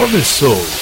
Começou.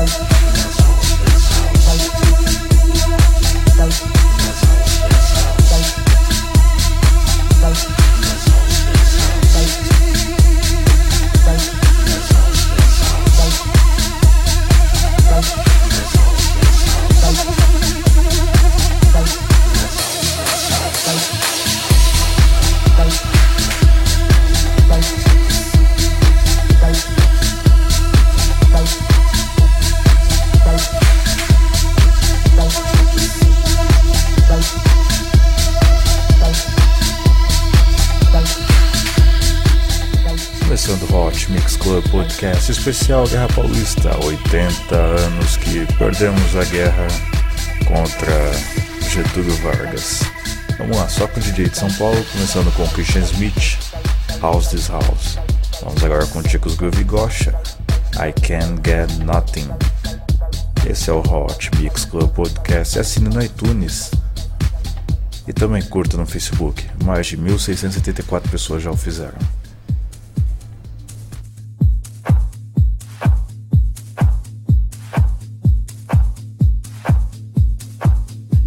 Podcast especial Guerra Paulista, 80 anos que perdemos a guerra contra Getúlio Vargas. Vamos lá, só com o DJ de São Paulo, começando com Christian Smith, House This House. Vamos agora com Chicos Groove Gosha, I Can Get Nothing. Esse é o Hot Mix Club Podcast. Assine no iTunes. E também curta no Facebook. Mais de 1.674 pessoas já o fizeram.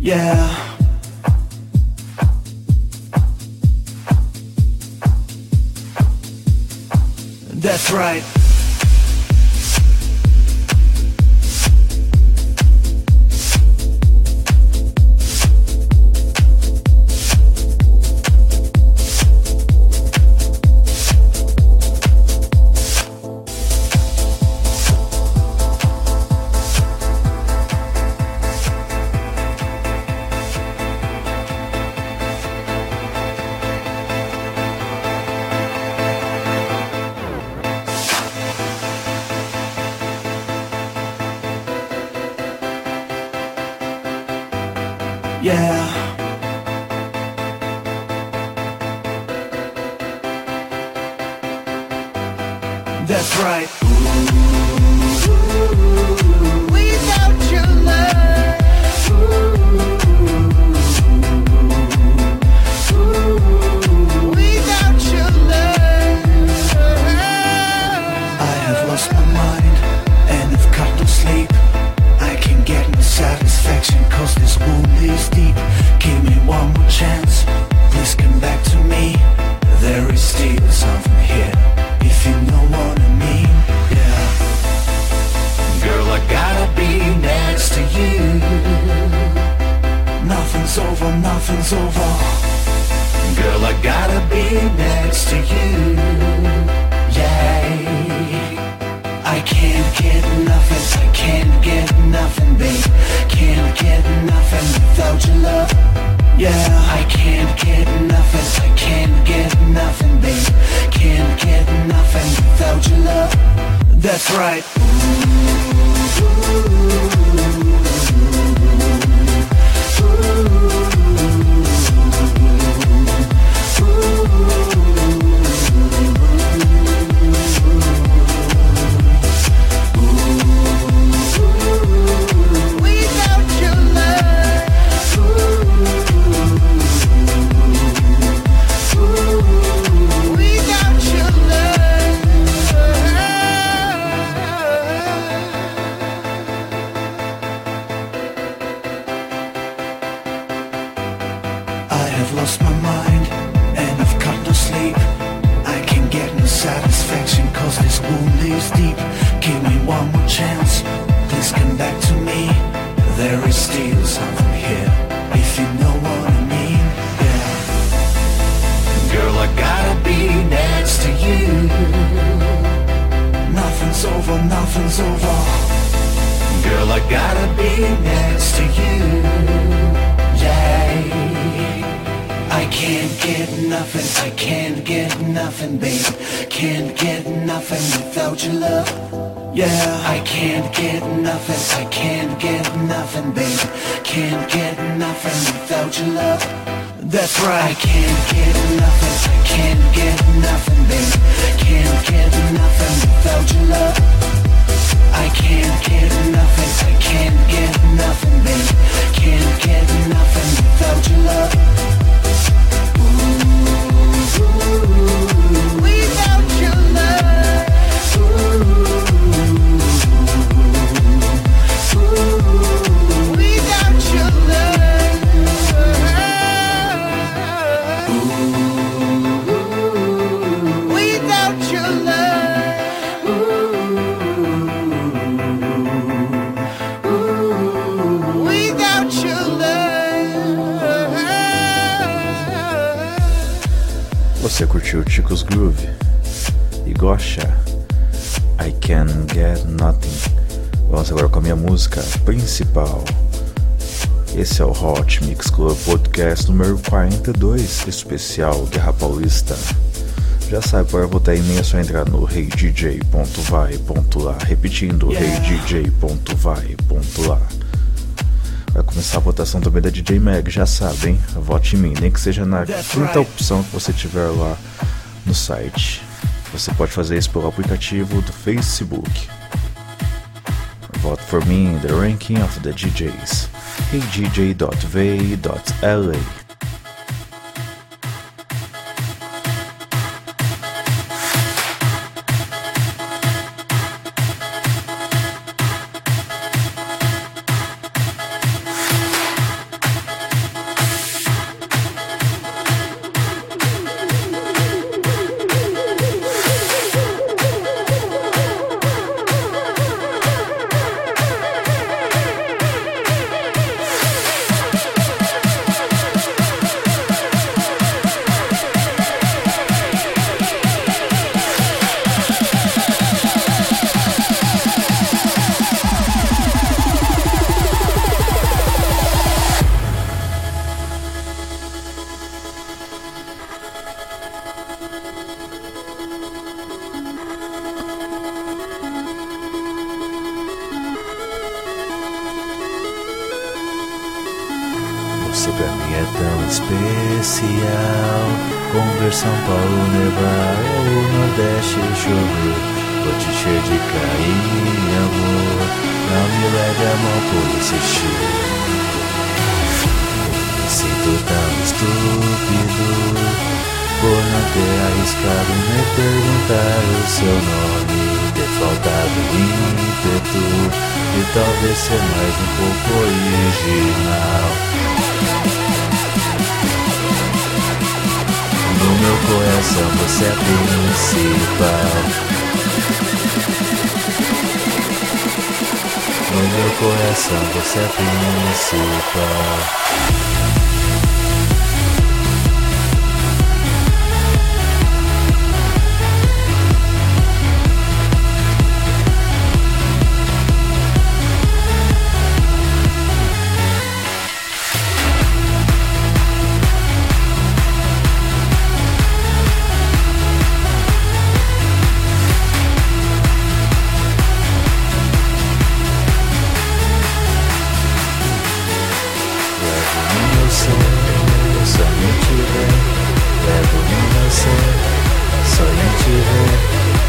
Yeah. That's right. yeah. over, nothing's over. Girl, I gotta be next to you. Yeah. I can't get nothing, I can't get nothing, babe. Can't get nothing without your love. Yeah, I can't get nothing, I can't get nothing, babe. Can't get nothing without your love. That's right. Ooh, ooh, ooh. without your love. That's right. I can't get nothing. I can't get nothing baby. Can't get nothing without your love. I can't get nothing. I can't get nothing baby. Can't get nothing without your love. Você curtiu Chicos Groove e Gosha I Can Get Nothing. Vamos agora com a minha música principal. Esse é o Hot Mix Club Podcast número 42, especial Guerra Paulista. Já sabe, para votar em mim é só entrar no reidj.vai.lá, repetindo, yeah. reidj.vai.lá. Vai começar a votação também da DJ Mag, já sabem, vote em mim, nem que seja na quinta opção que você tiver lá no site. Você pode fazer isso pelo aplicativo do Facebook. Vote for me in the ranking of the DJs. heydj.va.la tão estúpido Por não ter arriscado me perguntar o seu nome Ter faltado ímpeto E talvez ser mais um pouco original no meu coração você é principal. No meu coração você é principal.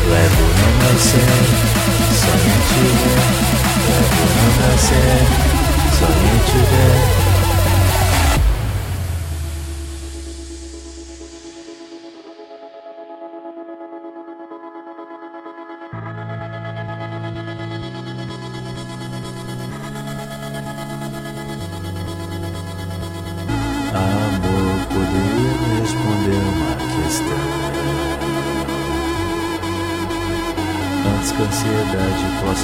Soy el chile, soy el chile, soy el chile.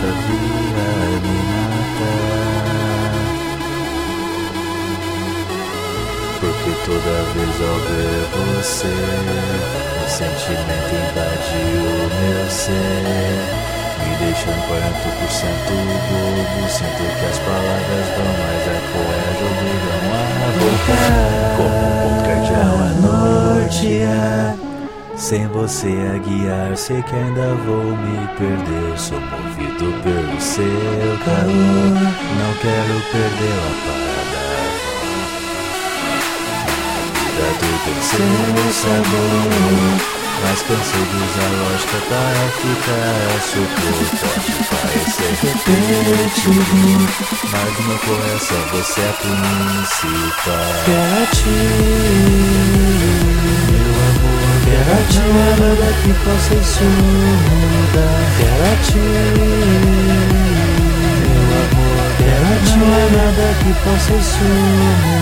Matar Porque toda vez ao ver você O sentimento invade o meu ser. Me deixando 40% bobo Sinto que as palavras vão mais a coisa obrigam a voltar Como um ponto cardeal a nortear Sem você a guiar, sei que ainda vou me perder. Sou movido pelo seu calor. Não quero perder a parada. A vida do tem seu sabor. Mas cansei de usar lógica para ficar surpreso Pode parecer repetitivo. Mas no meu coração você é principal. Quero Não é nada que possa isso Quero ti Meu amor, é nada que possa isso mudar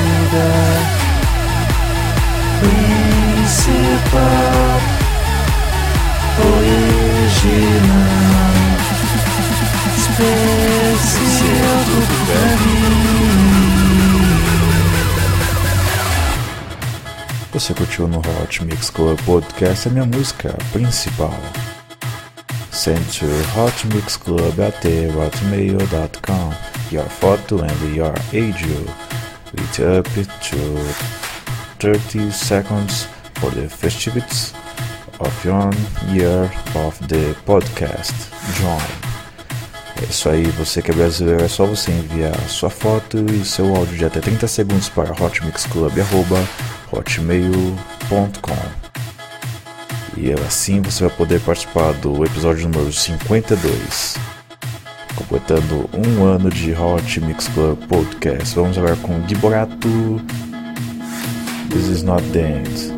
Você curtiu no Hot Mix Club Podcast a minha música principal. Send to hotmixclub@hotmail.com your photo and your age with up to 30 seconds for the festivities of one year of the podcast. Join. É isso aí, você que é brasileiro, é só você enviar sua foto e seu áudio de até 30 segundos para hotmixclub.hotmail.com E assim você vai poder participar do episódio número 52, completando um ano de Hot Mix Club Podcast. Vamos agora com Giborato. This is not the end.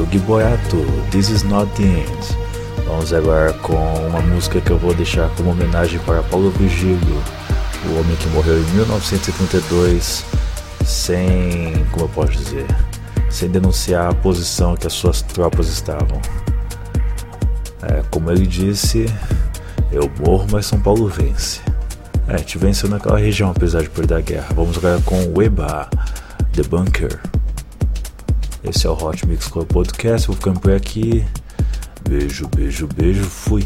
Gui Boyato, This Is Not The End. Vamos agora com uma música que eu vou deixar como homenagem para Paulo Vigílio, o homem que morreu em 1972 sem, como eu posso dizer, sem denunciar a posição que as suas tropas estavam. É, como ele disse, eu morro, mas São Paulo vence. É, te venceu naquela região apesar de perder a guerra. Vamos agora com o Eba, The Bunker. Esse é o Hot Mix Club Podcast. Vou ficando por aqui. Beijo, beijo, beijo. Fui.